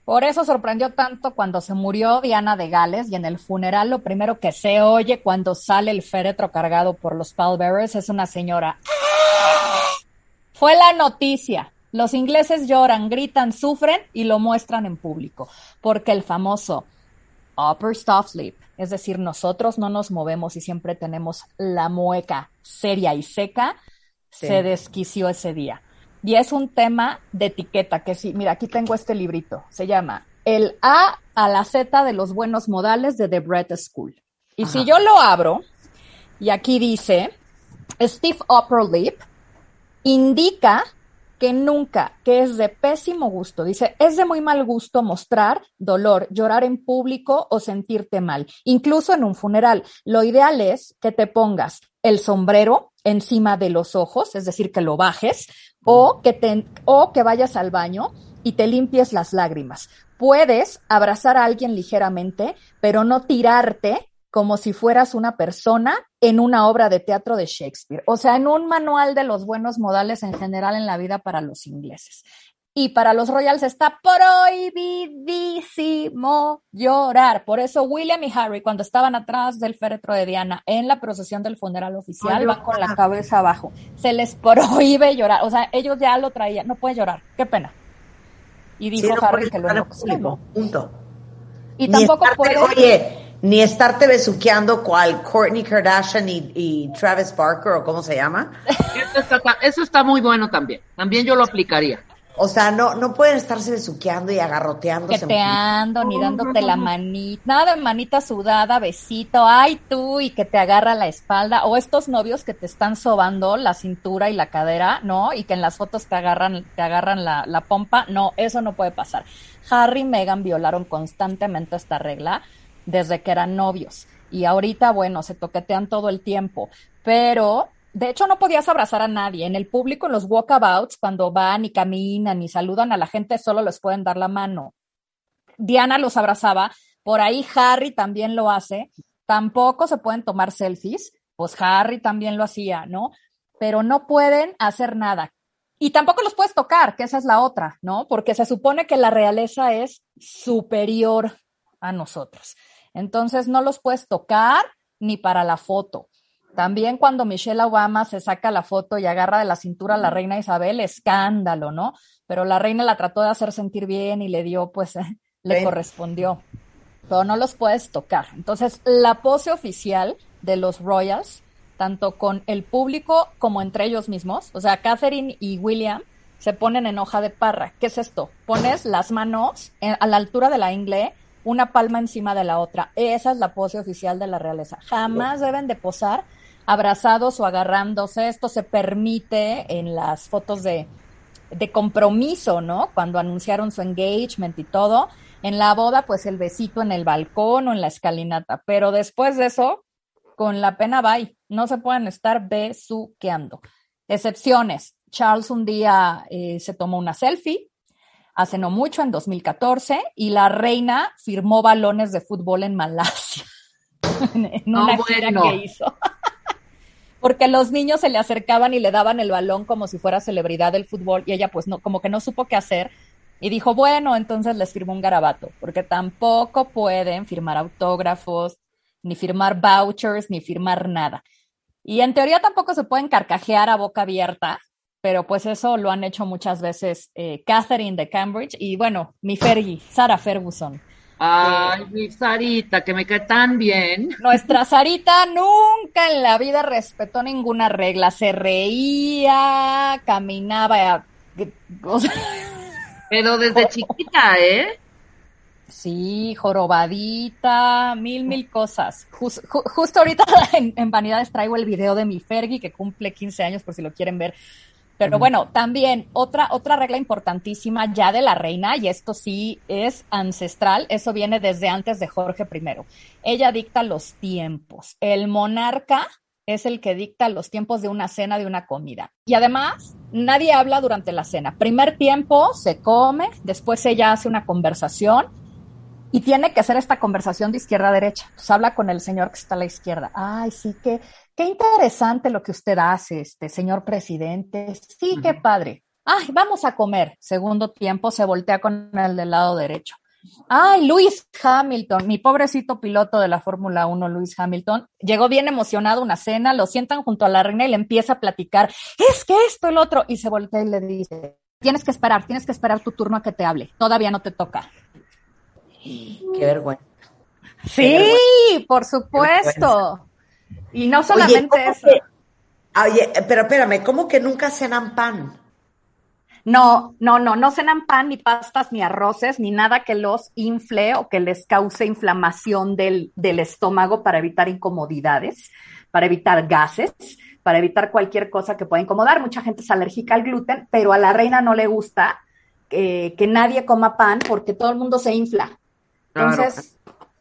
[SPEAKER 3] Por eso sorprendió tanto cuando se murió Diana de Gales y en el funeral lo primero que se oye cuando sale el féretro cargado por los pallbearers es una señora. Fue la noticia. Los ingleses lloran, gritan, sufren y lo muestran en público, porque el famoso upper stop sleep, es decir, nosotros no nos movemos y siempre tenemos la mueca seria y seca, se desquició ese día. Y es un tema de etiqueta, que sí, mira, aquí tengo este librito, se llama El A a la Z de los buenos modales de The Bread School. Y si yo lo abro, y aquí dice, Stiff Upper Lip, indica que nunca, que es de pésimo gusto. Dice, es de muy mal gusto mostrar dolor, llorar en público o sentirte mal, incluso en un funeral. Lo ideal es que te pongas el sombrero encima de los ojos, es decir, que lo bajes, o que, te, o que vayas al baño y te limpies las lágrimas. Puedes abrazar a alguien ligeramente, pero no tirarte como si fueras una persona en una obra de teatro de Shakespeare, o sea, en un manual de los buenos modales en general en la vida para los ingleses. Y para los royals está prohibidísimo llorar. Por eso William y Harry, cuando estaban atrás del féretro de Diana en la procesión del funeral oficial, van con la cabeza abajo. Se les prohíbe llorar. O sea, ellos ya lo traían. No puede llorar. Qué pena. Y dijo Harry que lo no.
[SPEAKER 2] Punto.
[SPEAKER 3] Y tampoco puede...
[SPEAKER 2] Oye, ni estarte besuqueando cual Courtney Kardashian y, Travis Barker o cómo se llama.
[SPEAKER 4] Eso está, muy bueno también. También yo lo aplicaría.
[SPEAKER 2] O sea, no, no pueden estarse besuqueando y agarroteando.
[SPEAKER 3] Queteando, ni dándote la manita, nada de manita sudada, besito, ay tú, y que te agarra la espalda, o estos novios que te están sobando la cintura y la cadera, ¿no? Y que en las fotos te agarran, te agarran la, la pompa, no, eso no puede pasar. Harry y Meghan violaron constantemente esta regla desde que eran novios. Y ahorita, bueno, se toquetean todo el tiempo, pero de hecho, no podías abrazar a nadie. En el público, en los walkabouts, cuando van y caminan y saludan a la gente, solo les pueden dar la mano. Diana los abrazaba, por ahí Harry también lo hace. Tampoco se pueden tomar selfies, pues Harry también lo hacía, ¿no? Pero no pueden hacer nada. Y tampoco los puedes tocar, que esa es la otra, ¿no? Porque se supone que la realeza es superior a nosotros. Entonces no los puedes tocar ni para la foto. También cuando Michelle Obama se saca la foto y agarra de la cintura a la reina Isabel, escándalo, ¿no? Pero la reina la trató de hacer sentir bien y le dio, pues, *laughs* le correspondió. Pero no los puedes tocar. Entonces, la pose oficial de los Royals tanto con el público como entre ellos mismos. O sea, Catherine y William se ponen en hoja de parra. ¿Qué es esto? Pones las manos a la altura de la ingle, una palma encima de la otra. Esa es la pose oficial de la realeza. Jamás deben de posar abrazados o agarrándose. Esto se permite en las fotos de, de compromiso, ¿no? Cuando anunciaron su engagement y todo. En la boda, pues el besito en el balcón o en la escalinata. Pero después de eso, con la pena bye. No se pueden estar besuqueando. Excepciones. Charles un día eh, se tomó una selfie, hace no mucho, en 2014, y la reina firmó balones de fútbol en Malasia. *laughs* en una gira que hizo. *laughs* Porque los niños se le acercaban y le daban el balón como si fuera celebridad del fútbol y ella pues no, como que no supo qué hacer y dijo, bueno, entonces les firmó un garabato, porque tampoco pueden firmar autógrafos, ni firmar vouchers, ni firmar nada. Y en teoría tampoco se pueden carcajear a boca abierta, pero pues eso lo han hecho muchas veces eh, Catherine de Cambridge y bueno, mi Fergie, Sara Ferguson.
[SPEAKER 4] Ay, mi Sarita, que me cae tan bien.
[SPEAKER 3] Nuestra Sarita nunca en la vida respetó ninguna regla, se reía, caminaba. *laughs*
[SPEAKER 4] Pero desde *laughs* chiquita, ¿eh?
[SPEAKER 3] Sí, jorobadita, mil, mil cosas. justo ahorita *laughs* en, Vanidades traigo el video de mi Fergie que cumple 15 años por si lo quieren ver. Pero bueno, también otra, otra regla importantísima ya de la reina, y esto sí es ancestral, eso viene desde antes de Jorge I. Ella dicta los tiempos. El monarca es el que dicta los tiempos de una cena, de una comida. Y además, nadie habla durante la cena. Primer tiempo se come, después ella hace una conversación y tiene que hacer esta conversación de izquierda a derecha. Pues habla con el señor que está a la izquierda. Ay, sí, que, qué interesante lo que usted hace, este señor presidente. Sí, qué padre. Ay, vamos a comer. Segundo tiempo se voltea con el del lado derecho. Ay, Luis Hamilton, mi pobrecito piloto de la Fórmula 1, Luis Hamilton, llegó bien emocionado a una cena, lo sientan junto a la reina y le empieza a platicar, es que esto, el otro, y se voltea y le dice, tienes que esperar, tienes que esperar tu turno a que te hable, todavía no te toca.
[SPEAKER 2] Qué vergüenza.
[SPEAKER 3] Sí, por supuesto. Y no solamente eso.
[SPEAKER 2] oye, pero espérame, ¿cómo que nunca cenan pan?
[SPEAKER 3] No, no, no, no cenan pan, ni pastas, ni arroces, ni nada que los infle o que les cause inflamación del, del estómago para evitar incomodidades, para evitar gases, para evitar cualquier cosa que pueda incomodar. Mucha gente es alérgica al gluten, pero a la reina no le gusta eh, que nadie coma pan porque todo el mundo se infla. Entonces,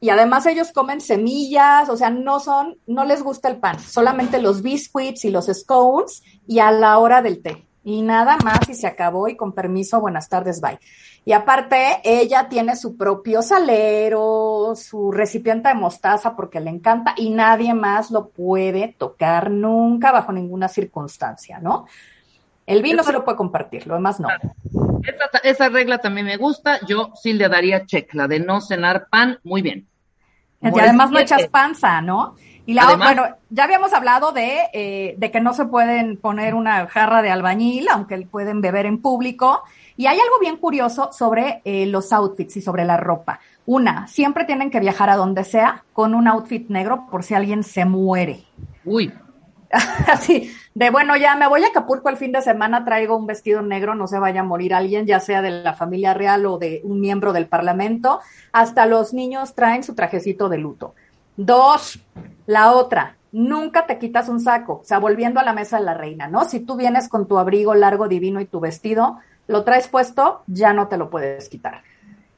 [SPEAKER 3] y además ellos comen semillas, o sea, no son, no les gusta el pan, solamente los biscuits y los scones y a la hora del té. Y nada más y se acabó y con permiso, buenas tardes, bye. Y aparte, ella tiene su propio salero, su recipiente de mostaza porque le encanta y nadie más lo puede tocar nunca bajo ninguna circunstancia, ¿no? El vino se lo puede compartir, lo demás no.
[SPEAKER 4] Esa, regla también me gusta. Yo sí le daría check, la de no cenar pan, muy bien.
[SPEAKER 3] Y además no echas panza, ¿no? Y la, bueno, ya habíamos hablado de, eh, de que no se pueden poner una jarra de albañil, aunque pueden beber en público. Y hay algo bien curioso sobre eh, los outfits y sobre la ropa. Una, siempre tienen que viajar a donde sea con un outfit negro por si alguien se muere.
[SPEAKER 4] Uy. *laughs*
[SPEAKER 3] Así, de bueno, ya me voy a Acapulco el fin de semana, traigo un vestido negro, no se vaya a morir alguien, ya sea de la familia real o de un miembro del Parlamento. Hasta los niños traen su trajecito de luto. Dos, la otra, nunca te quitas un saco, o sea, volviendo a la mesa de la reina, ¿no? Si tú vienes con tu abrigo largo, divino y tu vestido, lo traes puesto, ya no te lo puedes quitar.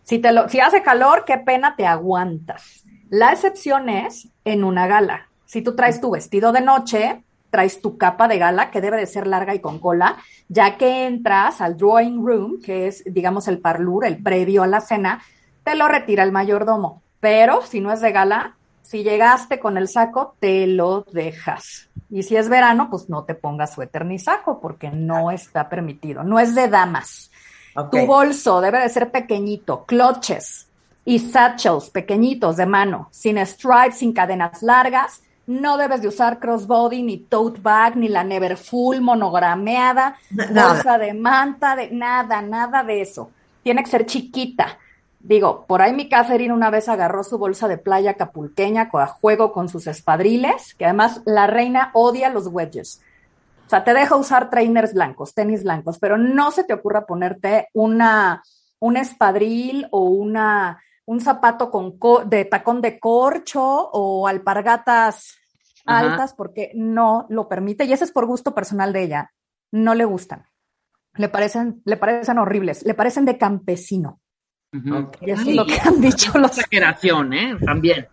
[SPEAKER 3] Si, te lo, si hace calor, qué pena, te aguantas. La excepción es en una gala. Si tú traes tu vestido de noche, traes tu capa de gala, que debe de ser larga y con cola, ya que entras al drawing room, que es, digamos, el parlur, el previo a la cena, te lo retira el mayordomo. Pero si no es de gala, si llegaste con el saco, te lo dejas. Y si es verano, pues no te pongas suéter ni saco, porque no está permitido. No es de damas. Tu bolso debe de ser pequeñito, clutches y satchels pequeñitos de mano, sin stripes, sin cadenas largas. No debes de usar crossbody, ni tote bag, ni la Neverfull monogrameada, bolsa de manta, de nada, nada de eso. Tiene que ser chiquita. Digo, por ahí mi Catherine una vez agarró su bolsa de playa capulqueña a juego con sus espadriles, que además la reina odia los wedges. O sea, te deja usar trainers blancos, tenis blancos, pero no se te ocurra ponerte una, un espadril o una, un zapato con de tacón de corcho o alpargatas altas porque no lo permite y ese es por gusto personal de ella. No le gustan. Le parecen, le parecen horribles, le parecen de campesino. Y eso es lo que han dicho los.
[SPEAKER 4] Exageración, ¿eh? También.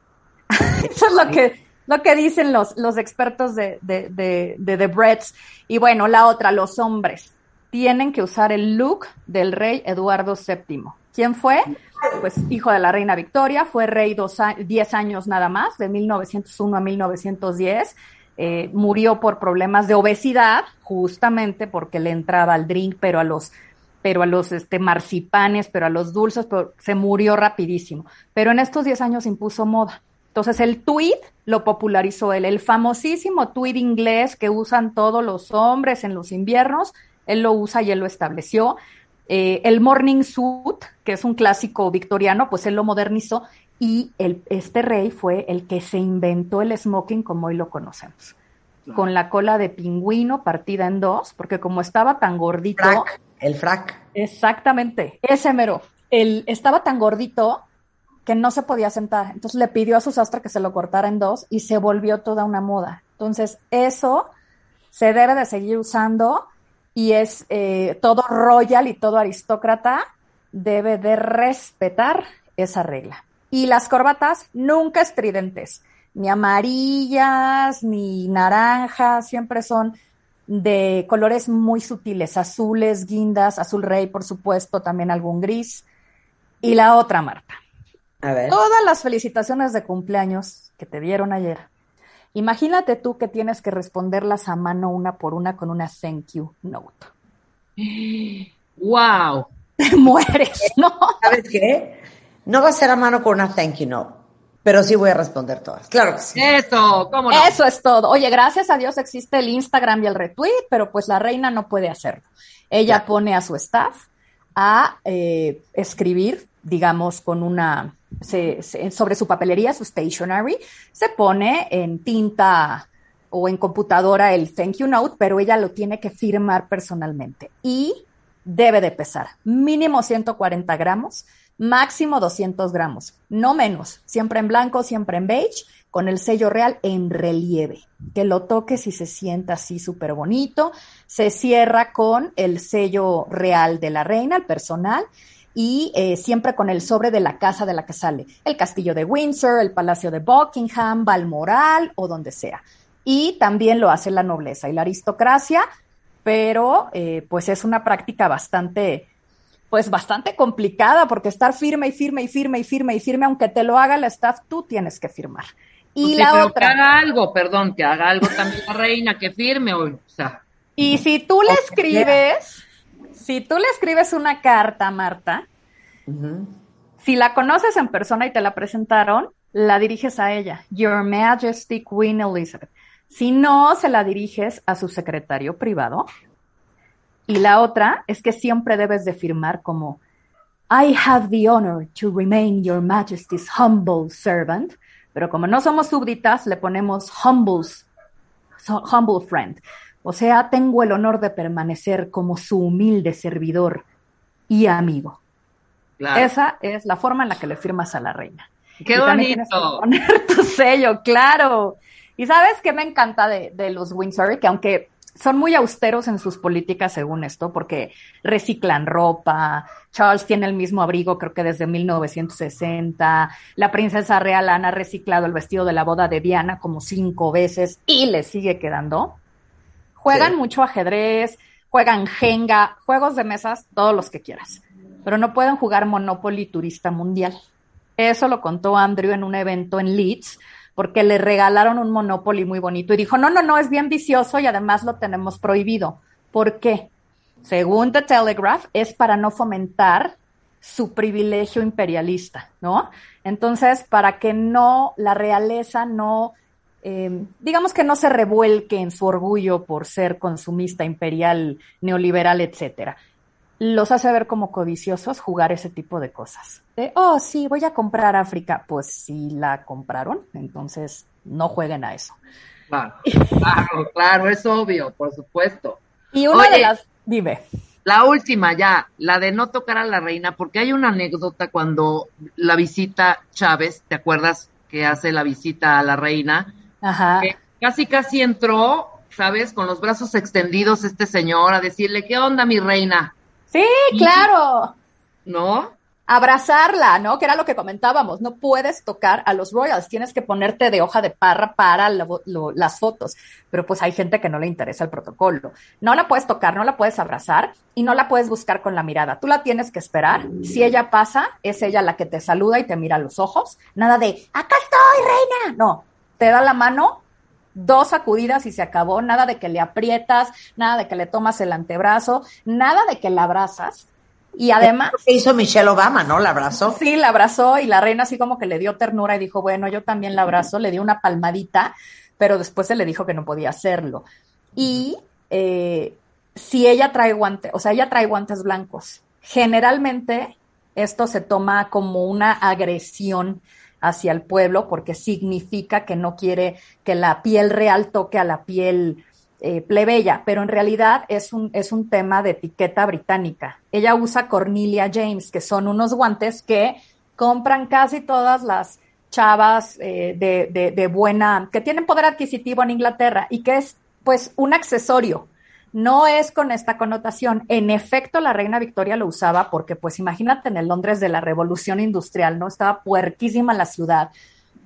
[SPEAKER 4] *laughs*
[SPEAKER 3] eso es lo que lo que dicen los, los expertos de, de, de, de The Breads. Y bueno, la otra, los hombres tienen que usar el look del rey Eduardo VII. ¿Quién fue? Pues hijo de la reina Victoria, fue rey dos, diez años nada más, de 1901 a 1910. Eh, murió por problemas de obesidad, justamente porque le entraba al drink, pero a los pero a los este, marcipanes, pero a los dulces, pero se murió rapidísimo. Pero en estos 10 años impuso moda. Entonces el tweet lo popularizó él, el famosísimo tweet inglés que usan todos los hombres en los inviernos, él lo usa y él lo estableció. Eh, el morning suit, que es un clásico victoriano, pues él lo modernizó y el, este rey fue el que se inventó el smoking como hoy lo conocemos, con la cola de pingüino partida en dos, porque como estaba tan gordito...
[SPEAKER 2] el frac.
[SPEAKER 3] Exactamente, ese mero. Él estaba tan gordito que no se podía sentar. Entonces le pidió a su sastre que se lo cortara en dos y se volvió toda una moda. Entonces eso se debe de seguir usando y es eh, todo royal y todo aristócrata debe de respetar esa regla. Y las corbatas nunca estridentes, ni amarillas, ni naranjas, siempre son de colores muy sutiles, azules, guindas, azul rey, por supuesto, también algún gris. Y la otra, Marta, Todas las felicitaciones de cumpleaños que te dieron ayer. Imagínate tú que tienes que responderlas a mano una por una con una thank you note.
[SPEAKER 4] ¡Wow!
[SPEAKER 3] Te *laughs* mueres, ¿no?
[SPEAKER 2] ¿Sabes qué? No va a ser a mano con una thank you note, pero sí voy a responder todas. Claro que sí.
[SPEAKER 4] Eso, ¿cómo no?
[SPEAKER 3] Eso es todo. Oye, gracias a Dios existe el Instagram y el retweet, pero pues la reina no puede hacerlo. Ella pone a su staff a eh, escribir, digamos, con una sobre su papelería, su stationery, se pone en tinta o en computadora el thank you note, pero ella lo tiene que firmar personalmente. Y debe de pesar mínimo 140 gramos, máximo 200 gramos, no menos, siempre en blanco, siempre en beige, con el sello real en relieve, que lo toques y se sienta así súper bonito, se cierra con el sello real de la reina, el personal, y eh, siempre con el sobre de la casa de la que sale, el castillo de Windsor, el palacio de Buckingham, Balmoral o donde sea. Y también lo hace la nobleza y la aristocracia, pero eh, pues es una práctica bastante, pues bastante complicada porque estar firme y firme y firme y firme y firme, aunque te lo haga la staff, tú tienes que firmar. Y la otra.
[SPEAKER 4] Que haga algo, perdón, que haga algo también la reina, que firme, o, sea.
[SPEAKER 3] Y si tú le escribes, si tú le escribes una carta, Marta, si la conoces en persona y te la presentaron, la diriges a ella, Your Majesty Queen Elizabeth. Si no, se la diriges a su secretario privado. Y la otra es que siempre debes de firmar como I have the honor to remain Your Majesty's humble servant. Pero como no somos súbditas, le ponemos humbles, humble friend. O sea, tengo el honor de permanecer como su humilde servidor y amigo. Esa es la forma en la que le firmas a la reina.
[SPEAKER 4] ¡Qué bonito!
[SPEAKER 3] poner *laughs* tu sello, claro. Y sabes qué me encanta de, de los Windsor, que aunque son muy austeros en sus políticas según esto, porque reciclan ropa. Charles tiene el mismo abrigo, creo que desde 1960. La princesa real Ana ha reciclado el vestido de la boda de Diana como cinco veces y le sigue quedando. Juegan
[SPEAKER 2] Sí.
[SPEAKER 3] mucho ajedrez, juegan Jenga, juegos de mesas, todos los que quieras. Pero no pueden jugar Monopoly Turista Mundial. Eso lo contó Andrew en un evento en Leeds, porque le regalaron un Monopoly muy bonito y dijo, no, no, no, es bien vicioso y además lo tenemos prohibido. ¿Por qué? Según The Telegraph, es para no fomentar su privilegio imperialista, ¿no? Entonces, para que no, la realeza no, eh, digamos que no se revuelque en su orgullo por ser consumista, imperial, neoliberal, etcétera. Los hace ver como codiciosos jugar ese tipo de cosas. De, oh, sí, voy a comprar África. Pues sí la compraron, entonces no jueguen a eso.
[SPEAKER 4] Claro, claro, claro, es obvio, por supuesto.
[SPEAKER 3] Y una de las, dime.
[SPEAKER 4] La última ya, la de no tocar a la reina, porque hay una anécdota cuando la visita Chávez, ¿te acuerdas que hace la visita a la reina?
[SPEAKER 3] Ajá.
[SPEAKER 4] Casi casi entró, ¿sabes? Con los brazos extendidos este señor a decirle, ¿qué onda mi reina?
[SPEAKER 3] Sí, claro.
[SPEAKER 4] ¿No?
[SPEAKER 3] abrazarla, ¿no? Que era lo que comentábamos. No puedes tocar a los Royals, tienes que ponerte de hoja de parra para lo- lo- las fotos. Pero pues hay gente que no le interesa el protocolo. No la puedes tocar, no la puedes abrazar y no la puedes buscar con la mirada. Tú la tienes que esperar. Si ella pasa, es ella la que te saluda y te mira a los ojos. Nada de, acá estoy, reina. No, te da la mano. Dos sacudidas y se acabó, nada de que le aprietas, nada de que le tomas el antebrazo, nada de que la abrazas. Y además,
[SPEAKER 2] que hizo Michelle Obama, ¿no? La abrazó.
[SPEAKER 3] Sí, la abrazó y la reina así como que le dio ternura y dijo, bueno, yo también la abrazo, le dio una palmadita, pero después se le dijo que no podía hacerlo. Y eh, si ella trae guantes, o sea, ella trae guantes blancos, generalmente esto se toma como una agresión hacia el pueblo porque significa que no quiere que la piel real toque a la piel eh, plebeya, pero en realidad es un, es un tema de etiqueta británica. Ella usa Cornelia James, que son unos guantes que compran casi todas las chavas eh, de, de, de buena, que tienen poder adquisitivo en Inglaterra y que es pues un accesorio. No es con esta connotación. En efecto, la reina Victoria lo usaba porque, pues imagínate en el Londres de la Revolución Industrial, ¿no? Estaba puerquísima la ciudad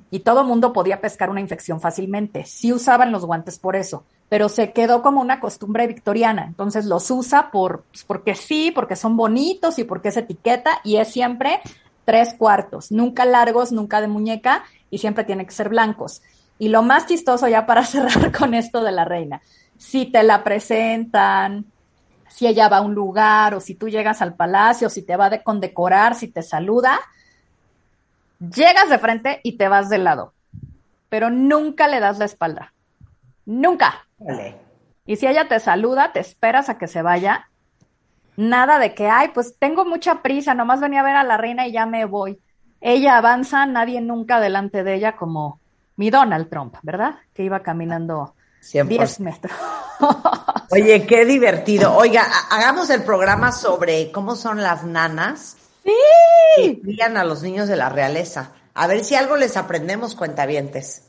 [SPEAKER 3] y todo mundo podía pescar una infección fácilmente. Sí usaban los guantes por eso, pero se quedó como una costumbre victoriana. Entonces los usa por, pues, porque sí, porque son bonitos y porque es etiqueta y es siempre tres cuartos, nunca largos, nunca de muñeca y siempre tiene que ser blancos. Y lo más chistoso ya para *laughs* cerrar con esto de la reina, si te la presentan, si ella va a un lugar o si tú llegas al palacio, si te va a condecorar, si te saluda, llegas de frente y te vas de lado, pero nunca le das la espalda. Nunca. Y si ella te saluda, te esperas a que se vaya. Nada de que, ay, pues tengo mucha prisa, nomás venía a ver a la reina y ya me voy. Ella avanza, nadie nunca delante de ella como mi Donald Trump, ¿verdad? Que iba caminando
[SPEAKER 2] 100%.
[SPEAKER 3] 10 metros. *laughs*
[SPEAKER 2] Oye, qué divertido. Oiga, ha- hagamos el programa sobre cómo son las nanas que
[SPEAKER 3] sí,
[SPEAKER 2] crían a los niños de la realeza. A ver si algo les aprendemos, cuentavientes.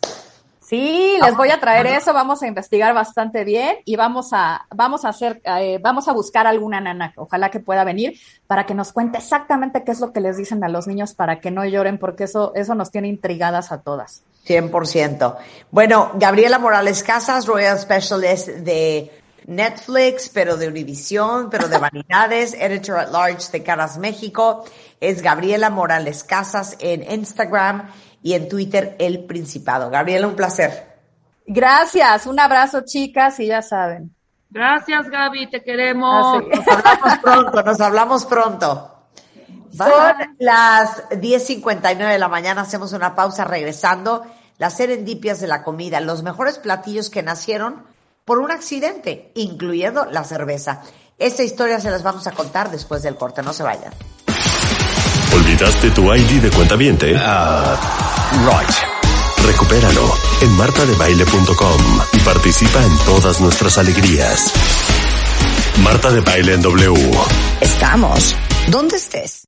[SPEAKER 3] sí, les voy a traer eso, vamos a investigar bastante bien y vamos a, vamos a hacer, eh, vamos a buscar alguna nana, ojalá que pueda venir, para que nos cuente exactamente qué es lo que les dicen a los niños para que no lloren, porque eso, eso nos tiene intrigadas a todas.
[SPEAKER 2] 100%. Bueno, Gabriela Morales Casas, Royal Specialist de Netflix, pero de Univision, pero de Vanidades, *laughs* Editor at Large de Caras México. Es Gabriela Morales Casas en Instagram y en Twitter El Principado. Gabriela, un placer.
[SPEAKER 3] Gracias, un abrazo chicas y ya saben.
[SPEAKER 4] Gracias, Gaby, te queremos.
[SPEAKER 2] Nos hablamos pronto, nos hablamos pronto. Son las 10.59 de la mañana, hacemos una pausa regresando. Las serendipias de la comida, los mejores platillos que nacieron por un accidente, incluyendo la cerveza. Esta historia se las vamos a contar después del corte, no se vayan.
[SPEAKER 1] ¿Olvidaste tu ID de cuenta viente? right. Recupéralo en martadebaile.com y participa en todas nuestras alegrías. Marta de Baile en W.
[SPEAKER 2] Estamos. ¿Dónde estés?